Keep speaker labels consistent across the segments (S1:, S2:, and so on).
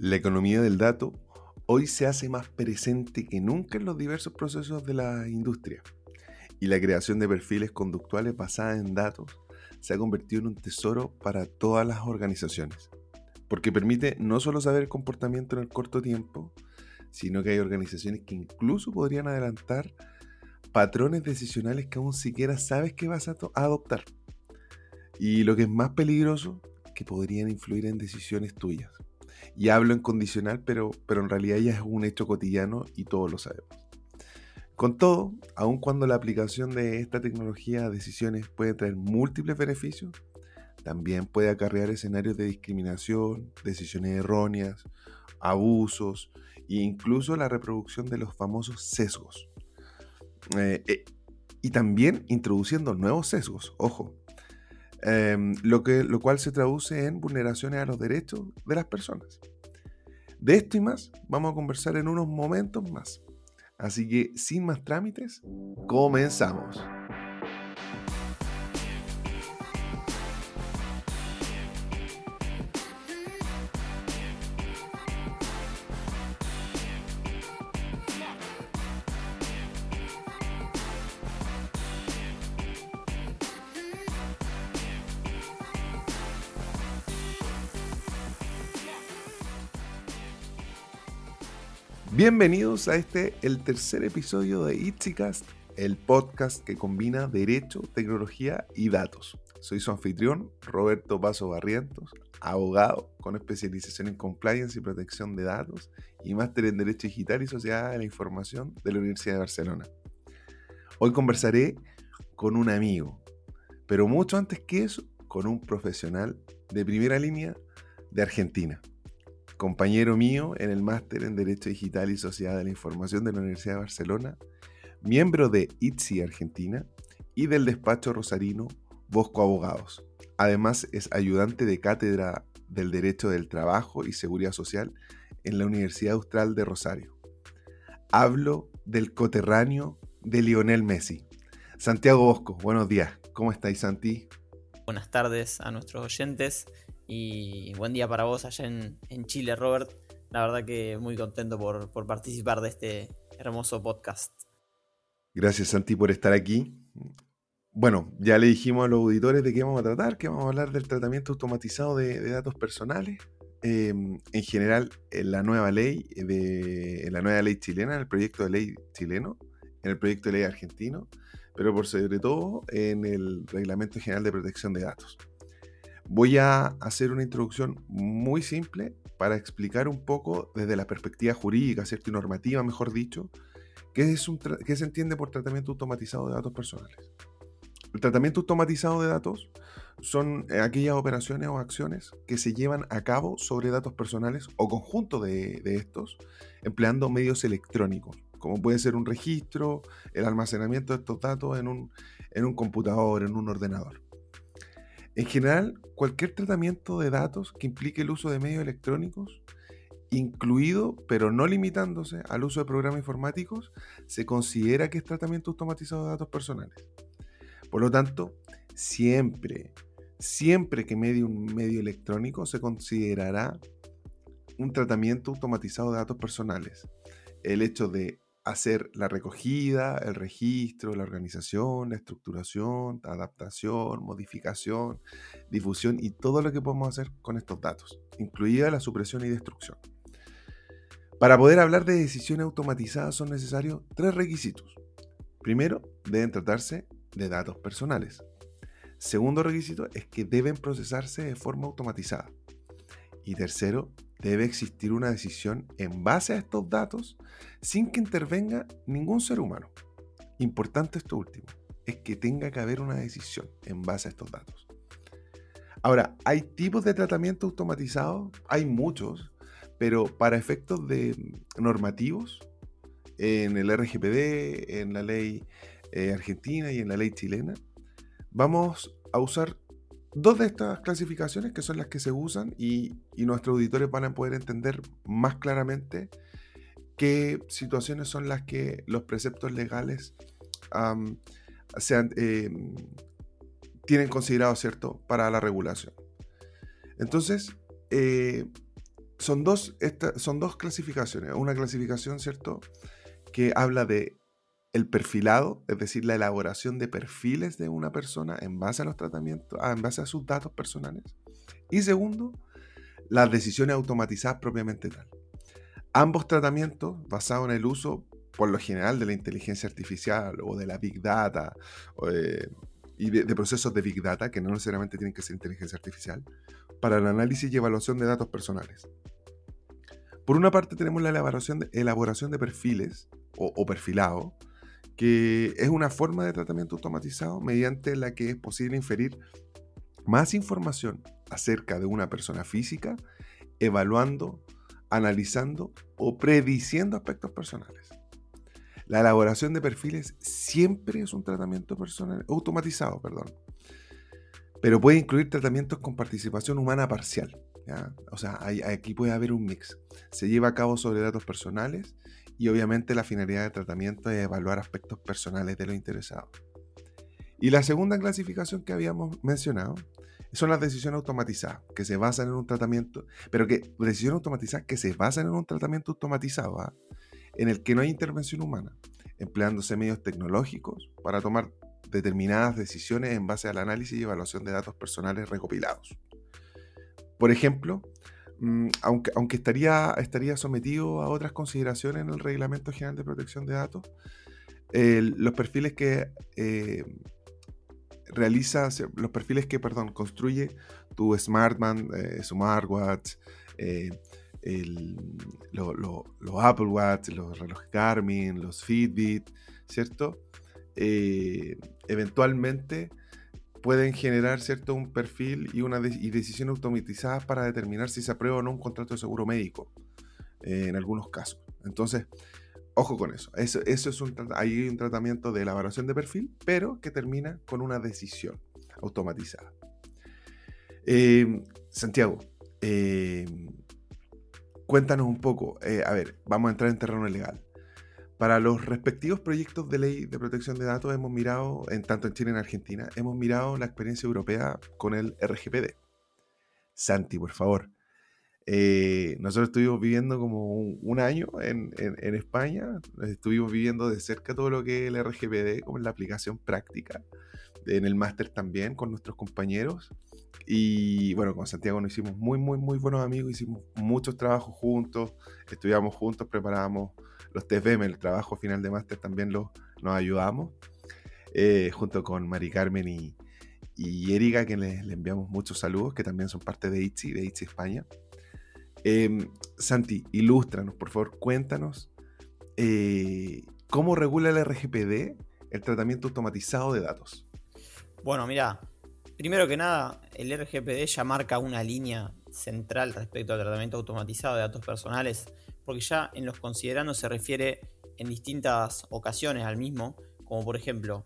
S1: La economía del dato hoy se hace más presente que nunca en los diversos procesos de la industria y la creación de perfiles conductuales basadas en datos se ha convertido en un tesoro para todas las organizaciones, porque permite no solo saber el comportamiento en el corto tiempo, sino que hay organizaciones que incluso podrían adelantar patrones decisionales que aún siquiera sabes que vas a adoptar. Y lo que es más peligroso, que podrían influir en decisiones tuyas. Y hablo en condicional, pero, pero en realidad ya es un hecho cotidiano y todos lo sabemos. Con todo, aun cuando la aplicación de esta tecnología a decisiones puede traer múltiples beneficios, también puede acarrear escenarios de discriminación, decisiones erróneas, abusos e incluso la reproducción de los famosos sesgos. Eh, eh, y también introduciendo nuevos sesgos, ojo, em, lo, que, lo cual se traduce en vulneraciones a los derechos de las personas. De esto y más vamos a conversar en unos momentos más. Así que sin más trámites, comenzamos. Bienvenidos a este, el tercer episodio de Itzicast, el podcast que combina derecho, tecnología y datos. Soy su anfitrión, Roberto Paso Barrientos, abogado con especialización en compliance y protección de datos y máster en Derecho Digital y Sociedad de la Información de la Universidad de Barcelona. Hoy conversaré con un amigo, pero mucho antes que eso, con un profesional de primera línea de Argentina compañero mío en el máster en Derecho Digital y Sociedad de la Información de la Universidad de Barcelona, miembro de ITSI Argentina y del despacho rosarino Bosco Abogados. Además es ayudante de cátedra del Derecho del Trabajo y Seguridad Social en la Universidad Austral de Rosario. Hablo del coterráneo de Lionel Messi. Santiago Bosco, buenos días. ¿Cómo estáis, Santi?
S2: Buenas tardes a nuestros oyentes. Y buen día para vos allá en, Chile, Robert. La verdad que muy contento por, participar de este hermoso podcast.
S1: Gracias, Santi, por estar aquí. Bueno, ya le dijimos a los auditores de qué vamos a tratar, que vamos a hablar del tratamiento automatizado de, datos personales. Em, en general, en la nueva ley, de, en la nueva ley chilena, en el proyecto de ley chileno, en el proyecto de ley argentino, pero por sobre todo en el Reglamento General de Protección de Datos. Voy a hacer una introducción muy simple para explicar un poco desde la perspectiva jurídica, ¿cierto? Y normativa, mejor dicho, qué, es un qué se entiende por tratamiento automatizado de datos personales. El tratamiento automatizado de datos son eh, aquellas operaciones o acciones que se llevan a cabo sobre datos personales o conjunto de, de estos, empleando medios electrónicos, como puede ser un registro, el almacenamiento de estos datos en un, en un computador, en un ordenador. En general, cualquier tratamiento de datos que implique el uso de medios electrónicos, incluido pero no limitándose al uso de programas informáticos, se considera que es tratamiento automatizado de datos personales. Por lo tanto, siempre, siempre que medie un medio electrónico se considerará un tratamiento automatizado de datos personales. El hecho de hacer la recogida, el registro, la organización, la estructuración, adaptación, modificación, difusión y todo lo que podemos hacer con estos datos, incluida la supresión y destrucción. Para poder hablar de decisiones automatizadas son necesarios tres requisitos. Primero, deben tratarse de datos personales. Segundo requisito es que deben procesarse de forma automatizada. Y tercero, debe existir una decisión en base a estos datos sin que intervenga ningún ser humano. Importante esto último, es que tenga que haber una decisión en base a estos datos. Ahora, ¿hay tipos de tratamiento automatizado? Hay muchos, pero para efectos de normativos, en el RGPD, en la ley eh, argentina y en la ley chilena, vamos a usar dos de estas clasificaciones que son las que se usan y, nuestros auditores van a poder entender más claramente qué situaciones son las que los preceptos legales em, tienen considerado, ¿cierto?, para la regulación. Entonces, eh, son dos, son dos clasificaciones. Una clasificación, ¿cierto? Que habla de el perfilado, es decir, la elaboración de perfiles de una persona en base a los tratamientos, ah, en base a sus datos personales. Y segundo, las decisiones automatizadas propiamente tal. Ambos tratamientos basados en el uso, por lo general, de la inteligencia artificial o de la big data y de, procesos de big data, que no necesariamente tienen que ser inteligencia artificial, para el análisis y evaluación de datos personales. Por una parte tenemos la elaboración de, elaboración de perfiles o, o perfilado, que es una forma de tratamiento automatizado mediante la que es posible inferir más información acerca de una persona física, evaluando, analizando o prediciendo aspectos personales. La elaboración de perfiles siempre es un tratamiento personal, automatizado, perdón. Pero puede incluir tratamientos con participación humana parcial. O sea, aquí puede haber un mix. Se lleva a cabo sobre datos personales y obviamente la finalidad de tratamiento es evaluar aspectos personales de los interesados. Y la segunda clasificación que habíamos mencionado son las decisiones automatizadas, que se basan en un tratamiento, pero que decisiones automatizadas que se basan en un tratamiento automatizado, ¿ah? en el que no hay intervención humana, empleándose medios tecnológicos para tomar determinadas decisiones en base al análisis y evaluación de datos personales recopilados. Por ejemplo, aunque, aunque estaría, estaría sometido a otras consideraciones en el Reglamento General de Protección de Datos, los perfiles que eh, realiza, los perfiles que, perdón, construye tu Smartman, eh, Smartwatch, eh, los Apple Watch, los relojes Garmin, los Fitbit, ¿cierto? eventualmente pueden generar cierto un perfil y una y decisión automatizadas para determinar si se aprueba o no un contrato de seguro médico eh, en algunos casos. Entonces, ojo con eso. Eso, es un hay un tratamiento de elaboración de perfil, pero que termina con una decisión automatizada. Em, Santiago, em, cuéntanos un poco. Eh, a ver, vamos a entrar en terreno legal. Para los respectivos proyectos de ley de protección de datos hemos mirado, en tanto en Chile y en Argentina, hemos mirado la experiencia europea con el RGPD. Santi, por favor. Eh, nosotros estuvimos viviendo como un, año en, España, estuvimos viviendo de cerca todo lo que es el RGPD, como la aplicación práctica, en el máster también con nuestros compañeros. Y bueno, con Santiago nos hicimos muy, muy, muy buenos amigos, hicimos muchos trabajos juntos, estudiamos juntos, preparábamos los TFM, el trabajo final de máster también lo, nos ayudamos, eh, junto con Mari Carmen y, y Erika, que le, enviamos muchos saludos, que también son parte de ITZI, de ITZI España. Em, Santi, ilústranos, por favor, cuéntanos eh, cómo regula el RGPD el tratamiento automatizado de datos.
S2: Bueno, mira, primero que nada, el RGPD ya marca una línea central respecto al tratamiento automatizado de datos personales porque ya en los considerandos se refiere en distintas ocasiones al mismo, como por ejemplo,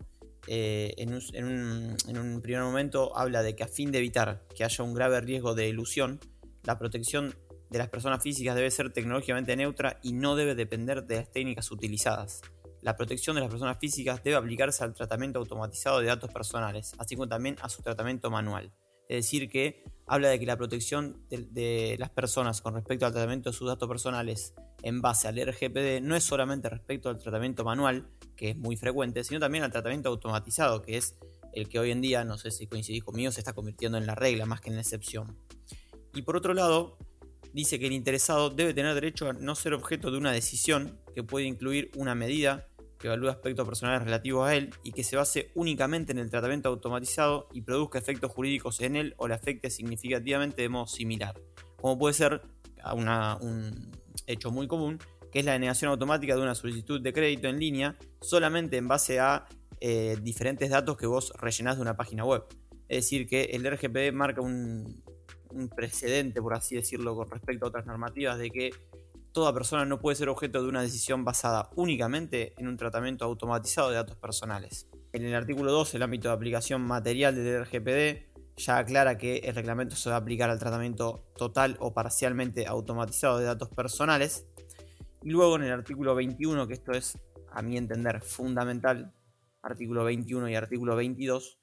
S2: eh, en, un, primer momento habla de que a fin de evitar que haya un grave riesgo de ilusión, la protección de las personas físicas debe ser tecnológicamente neutra y no debe depender de las técnicas utilizadas. La protección de las personas físicas debe aplicarse al tratamiento automatizado de datos personales, así como también a su tratamiento manual. Es decir, que habla de que la protección de, las personas con respecto al tratamiento de sus datos personales en base al RGPD no es solamente respecto al tratamiento manual, que es muy frecuente, sino también al tratamiento automatizado, que es el que hoy en día, no sé si coincidís conmigo, se está convirtiendo en la regla más que en la excepción. Y por otro lado, dice que el interesado debe tener derecho a no ser objeto de una decisión que puede incluir una medida, que evalúe aspectos personales relativos a él y que se base únicamente en el tratamiento automatizado y produzca efectos jurídicos en él o le afecte significativamente de modo similar, como puede ser un hecho muy común, que es la denegación automática de una solicitud de crédito en línea solamente en base a eh, diferentes datos que vos rellenás de una página web. Es decir, que el RGPD marca un, un precedente, por así decirlo, con respecto a otras normativas de que toda persona no puede ser objeto de una decisión basada únicamente en un tratamiento automatizado de datos personales. En el artículo 2, el ámbito de aplicación material del RGPD ya aclara que el reglamento se va a aplicar al tratamiento total o parcialmente automatizado de datos personales. Y luego en el artículo 21, que esto es a mi entender fundamental, artículo 21 y artículo 22,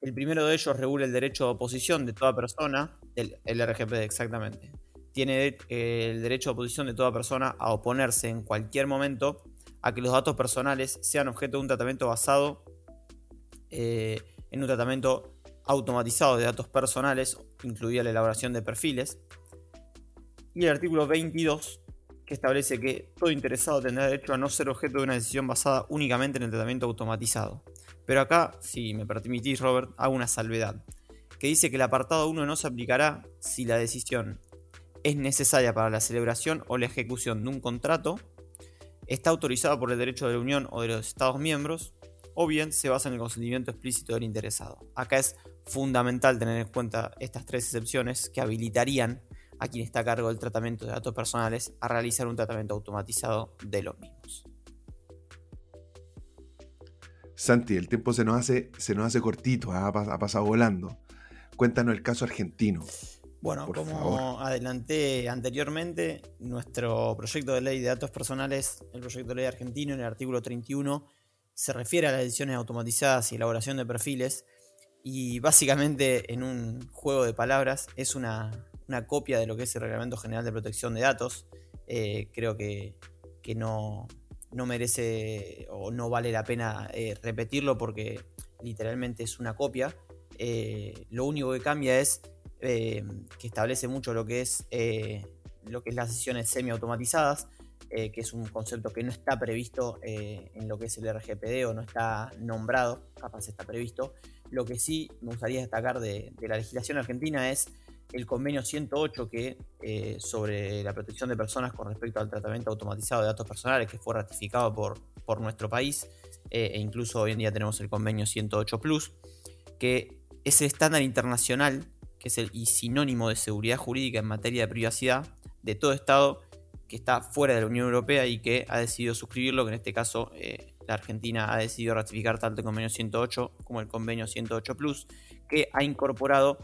S2: el primero de ellos regula el derecho de oposición de toda persona, el, RGPD exactamente tiene eh, el derecho de oposición de toda persona a oponerse en cualquier momento a que los datos personales sean objeto de un tratamiento basado eh, en un tratamiento automatizado de datos personales, incluida la elaboración de perfiles. Y el artículo 22, que establece que todo interesado tendrá derecho a no ser objeto de una decisión basada únicamente en el tratamiento automatizado. Pero acá, si me permitís, Robert, hago una salvedad, que dice que el apartado 1 no se aplicará si la decisión es necesaria para la celebración o la ejecución de un contrato, está autorizada por el derecho de la Unión o de los Estados miembros, o bien se basa en el consentimiento explícito del interesado. Acá es fundamental tener en cuenta estas tres excepciones que habilitarían a quien está a cargo del tratamiento de datos personales a realizar un tratamiento automatizado de los mismos.
S1: Santi, el tiempo se nos hace, se nos hace cortito, ¿ah? ha, pasado volando. Cuéntanos el caso argentino.
S2: Bueno, como adelanté anteriormente, nuestro proyecto de ley de datos personales, el proyecto de ley argentino, en el artículo 31, se refiere a las ediciones automatizadas y elaboración de perfiles y básicamente en un juego de palabras es una, copia de lo que es el Reglamento General de Protección de Datos. Eh, creo que, no, merece o no vale la pena eh, repetirlo porque literalmente es una copia. Eh, lo único que cambia es que establece mucho lo que es, lo que es las sesiones semiautomatizadas eh, que es un concepto que no está previsto eh, en lo que es el RGPD o no está nombrado, capaz está previsto. Lo que sí me gustaría destacar de, la legislación argentina es el convenio 108 que eh, sobre la protección de personas con respecto al tratamiento automatizado de datos personales que fue ratificado por, por nuestro país e incluso hoy en día tenemos el convenio 108 Plus que es el estándar internacional que es el y sinónimo de seguridad jurídica en materia de privacidad de todo Estado que está fuera de la Unión Europea y que ha decidido suscribirlo, que en este caso eh, la Argentina ha decidido ratificar tanto el convenio 108 como el convenio 108 Plus, que ha incorporado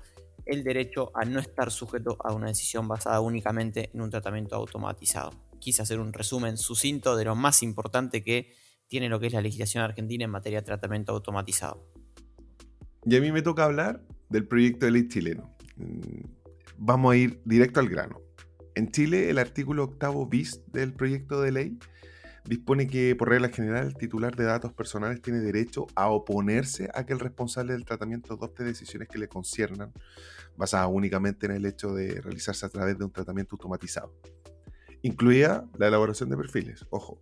S2: el derecho a no estar sujeto a una decisión basada únicamente en un tratamiento automatizado. Quise hacer un resumen sucinto de lo más importante que tiene lo que es la legislación argentina en materia de tratamiento automatizado.
S1: Y a mí me toca hablar del proyecto de ley chileno. Mm, vamos a ir directo al grano. En Chile, el artículo octavo bis del proyecto de ley dispone que, por regla general, el titular de datos personales tiene derecho a oponerse a que el responsable del tratamiento adopte decisiones que le conciernan, basadas únicamente en el hecho de realizarse a través de un tratamiento automatizado. Incluida la elaboración de perfiles, ojo.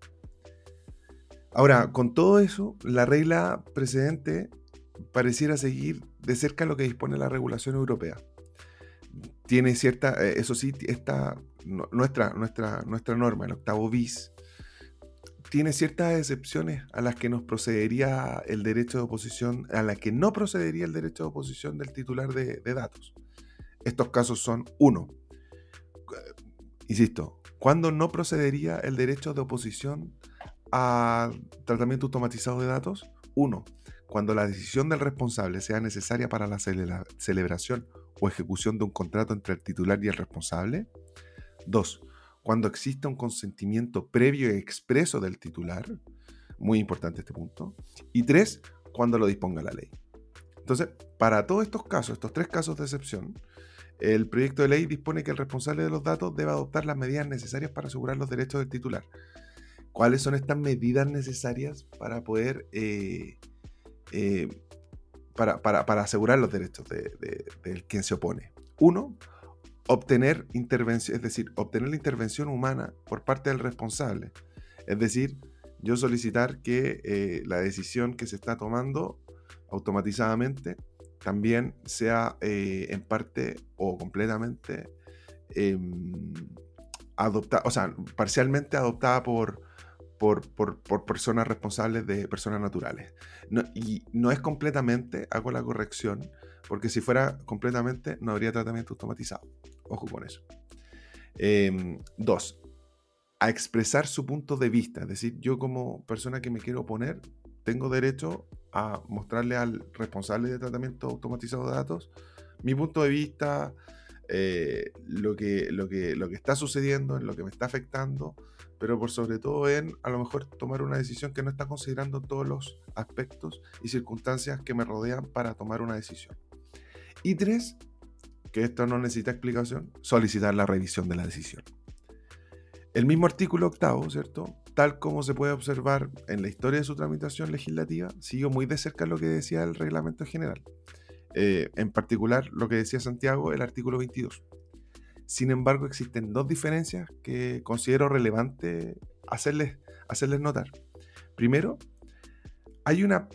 S1: Ahora, con todo eso, la regla precedente pareciera seguir de cerca lo que dispone la regulación europea tiene cierta, eh, eso sí, nuestra, nuestra, nuestra norma, el octavo bis, tiene ciertas excepciones a las que nos procedería el derecho de oposición, a las que no procedería el derecho de oposición del titular de, datos. Estos casos son, uno, insisto, ¿cuándo no procedería el derecho de oposición al tratamiento automatizado de datos? Uno, cuando la decisión del responsable sea necesaria para la celebración o ejecución de un contrato entre el titular y el responsable. 2. Cuando exista un consentimiento previo y expreso del titular. Muy importante este punto. Y 3. Cuando lo disponga la ley. Entonces, para todos estos casos, estos tres casos de excepción, el proyecto de ley dispone que el responsable de los datos debe adoptar las medidas necesarias para asegurar los derechos del titular. ¿Cuáles son estas medidas necesarias para poder eh, eh, para, asegurar los derechos de, quien se opone. Uno, obtener intervención, es decir, obtener la intervención humana por parte del responsable. Es decir, yo solicitar que eh, la decisión que se está tomando automatizadamente también sea eh, en parte o completamente em, adoptada, o sea, parcialmente adoptada por, por, personas responsables de personas naturales. y no es completamente, hago la corrección, porque si fuera completamente no habría tratamiento automatizado. Ojo con eso. Em, dos, a expresar su punto de vista. Es decir, yo como persona que me quiero oponer, tengo derecho a mostrarle al responsable de tratamiento automatizado de datos mi punto de vista, eh, lo, que, lo, que, lo que está sucediendo, en lo que me está afectando, pero por sobre todo en a lo mejor tomar una decisión que no está considerando todos los aspectos y circunstancias que me rodean para tomar una decisión. Y tres, que esto no necesita explicación, solicitar la revisión de la decisión. El mismo artículo octavo, ¿cierto? Tal como se puede observar en la historia de su tramitación legislativa, siguió muy de cerca lo que decía el reglamento general. Eh, en particular, lo que decía Santiago, el artículo 22. Sin embargo, existen dos diferencias que considero relevante hacerles, hacerles notar. Primero, hay una,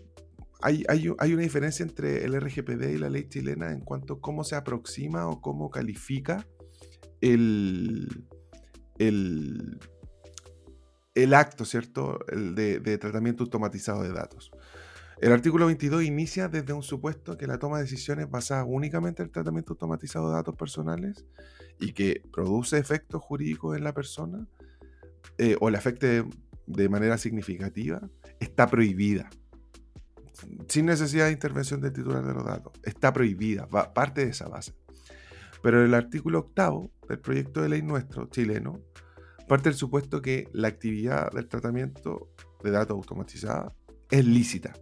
S1: hay, hay, hay una diferencia entre el RGPD y la ley chilena en cuanto a cómo se aproxima o cómo califica el, el, el acto, ¿cierto? El de, tratamiento automatizado de datos. El artículo 22 inicia desde un supuesto que la toma de decisiones basada únicamente en el tratamiento automatizado de datos personales y que produce efectos jurídicos en la persona eh, o le afecte de manera significativa, está prohibida. Sin necesidad de intervención del titular de los datos. Está prohibida, va, parte de esa base. Pero el artículo octavo del proyecto de ley nuestro, chileno, parte del supuesto que la actividad del tratamiento de datos automatizada es lícita,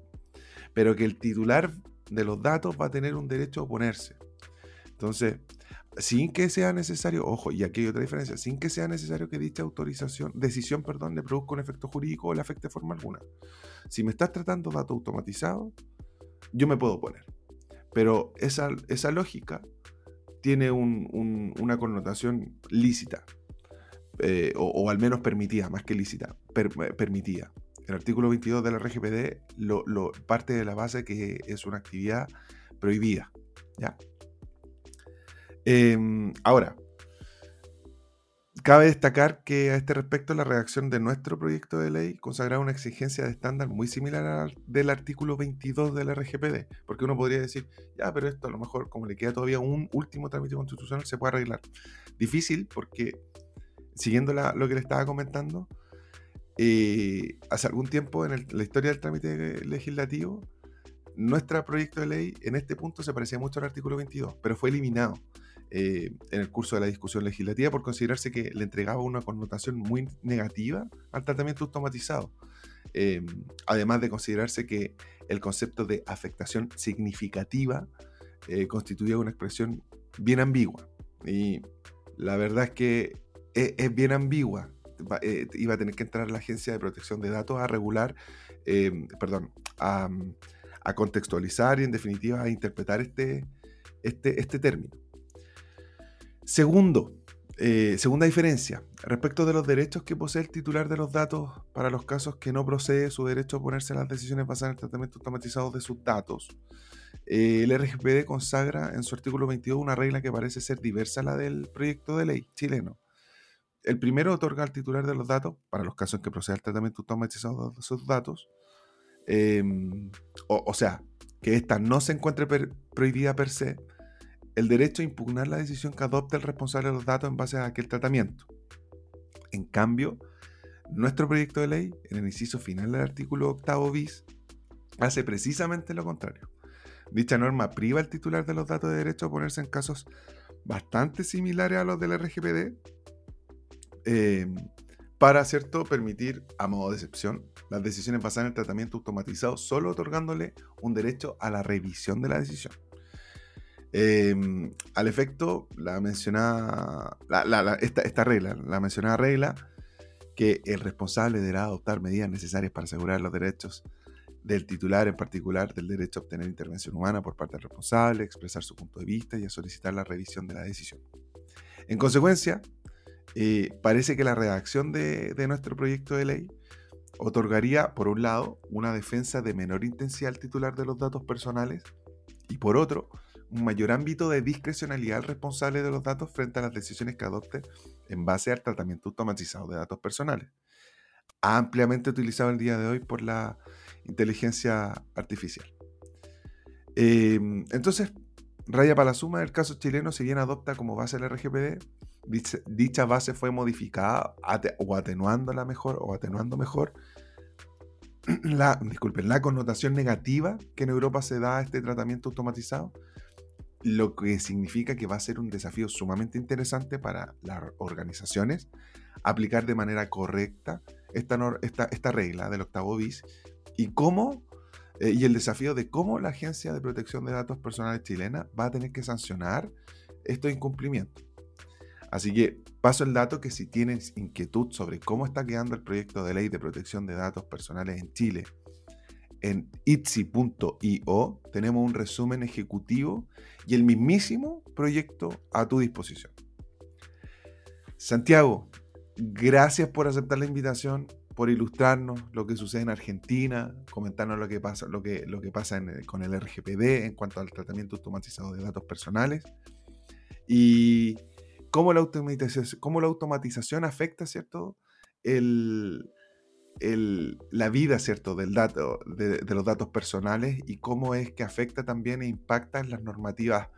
S1: pero que el titular de los datos va a tener un derecho a oponerse. Entonces, sin que sea necesario, ojo, y aquí hay otra diferencia, sin que sea necesario que dicha autorización, decisión, perdón, le produzca un efecto jurídico o le afecte de forma alguna. Si me estás tratando datos automatizados, yo me puedo oponer. Pero esa, esa lógica tiene una connotación lícita, eh, o, al menos permitida, más que lícita, eh, permitida. El artículo 22 de la RGPD lo, parte de la base que es una actividad prohibida. ¿ya? Em, ahora, Cabe destacar que a este respecto la redacción de nuestro proyecto de ley consagraba una exigencia de estándar muy similar al del artículo 22 del RGPD, porque uno podría decir, ya, pero esto a lo mejor como le queda todavía un último trámite constitucional se puede arreglar. Difícil porque, siguiendo lo que le estaba comentando, eh, hace algún tiempo en la historia del trámite legislativo, nuestro proyecto de ley en este punto se parecía mucho al artículo 22, pero fue eliminado. Eh, en el curso de la discusión legislativa por considerarse que le entregaba una connotación muy negativa al tratamiento automatizado. Eh, además de considerarse que el concepto de afectación significativa eh, constituía una expresión bien ambigua. Y la verdad es que es, bien ambigua. iba a tener que entrar la Agencia de Protección de Datos a regular, perdón, a, a, contextualizar y en definitiva a interpretar este, este, este término. Segundo, eh, segunda diferencia, respecto de los derechos que posee el titular de los datos para los casos que no procede su derecho a ponerse las decisiones basadas en el tratamiento automatizado de sus datos. Eh, el RGPD consagra en su artículo 22 una regla que parece ser diversa a la del proyecto de ley chileno. El primero otorga al titular de los datos, para los casos en que proceda el tratamiento automatizado de sus datos, em, o, sea, que ésta no se encuentre prohibida per se, el derecho a impugnar la decisión que adopte el responsable de los datos en base a aquel tratamiento. En cambio, nuestro proyecto de ley, en el inciso final del artículo octavo bis, hace precisamente lo contrario. Dicha norma priva al titular de los datos de derecho a ponerse en casos bastante similares a los del RGPD em, para, ¿cierto?, permitir, a modo de excepción, las decisiones basadas en el tratamiento automatizado, solo otorgándole un derecho a la revisión de la decisión. Em, al efecto, la mencionada, esta, regla, la mencionada regla, que el responsable deberá adoptar medidas necesarias para asegurar los derechos del titular, en particular del derecho a obtener intervención humana por parte del responsable, expresar su punto de vista y a solicitar la revisión de la decisión. En consecuencia, eh, parece que la redacción de, de nuestro proyecto de ley otorgaría, por un lado, una defensa de menor intensidad al titular de los datos personales y, por otro, un mayor ámbito de discrecionalidad al responsable de los datos frente a las decisiones que adopte en base al tratamiento automatizado de datos personales, ampliamente utilizado el día de hoy por la inteligencia artificial. Em, entonces, raya para la suma, el caso chileno, si bien adopta como base el RGPD, dicha, base fue modificada o atenuándola mejor o atenuando mejor la, disculpen, la connotación negativa que en Europa se da a este tratamiento automatizado lo que significa que va a ser un desafío sumamente interesante para las organizaciones aplicar de manera correcta esta, esta, regla del octavo bis y cómo eh, y el desafío de cómo la Agencia de Protección de Datos Personales chilena va a tener que sancionar estos incumplimientos. Así que paso el dato que si tienes inquietud sobre cómo está quedando el proyecto de ley de protección de datos personales en Chile, en itsi.io tenemos un resumen ejecutivo y el mismísimo proyecto a tu disposición. Santiago, gracias por aceptar la invitación, por ilustrarnos lo que sucede en Argentina, comentarnos lo que pasa, lo que, lo que pasa con el RGPD en cuanto al tratamiento automatizado de datos personales y cómo la automatización, cómo la automatización afecta, ¿cierto? El, la vida, ¿cierto? Del dato, de, los datos personales y cómo es que afecta también e impacta las normativas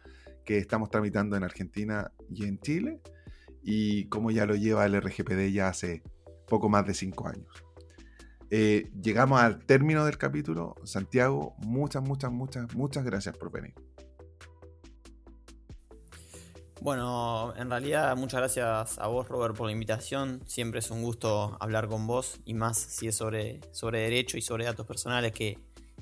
S1: que estamos tramitando en Argentina y en Chile y cómo ya lo lleva el RGPD ya hace poco más de cinco años. Eh, llegamos al término del capítulo. Santiago, muchas, muchas, muchas, muchas gracias por venir.
S2: Bueno, en realidad muchas gracias a vos, Robert, por la invitación. Siempre es un gusto hablar con vos y más si es sobre, sobre derecho y sobre datos personales, que,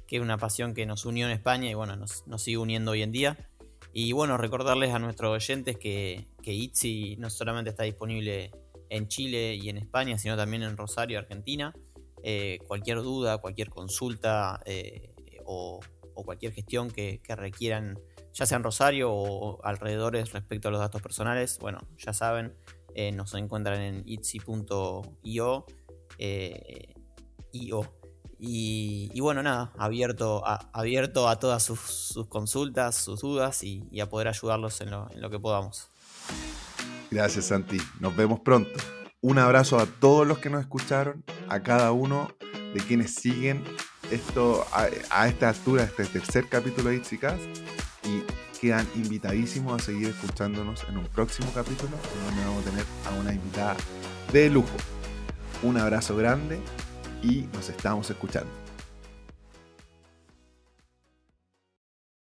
S2: es una pasión que nos unió en España y bueno, nos, nos sigue uniendo hoy en día. Y bueno, recordarles a nuestros oyentes que, que Itzi no solamente está disponible en Chile y en España, sino también en Rosario, Argentina. Eh, cualquier duda, cualquier consulta eh, o, cualquier gestión que, requieran, ya sea en Rosario o alrededores respecto a los datos personales, bueno, ya saben, eh, nos encuentran en itsi.io. Y, bueno, nada, abierto a, abierto a todas sus, consultas, sus dudas y, a poder ayudarlos en lo que podamos.
S1: Gracias, Santi. Nos vemos pronto. Un abrazo a todos los que nos escucharon, a cada uno de quienes siguen esto a, esta altura, este tercer capítulo de Itzicast. Quedan invitadísimos a seguir escuchándonos en un próximo capítulo, donde vamos a tener a una invitada de lujo. Un abrazo grande y nos estamos escuchando.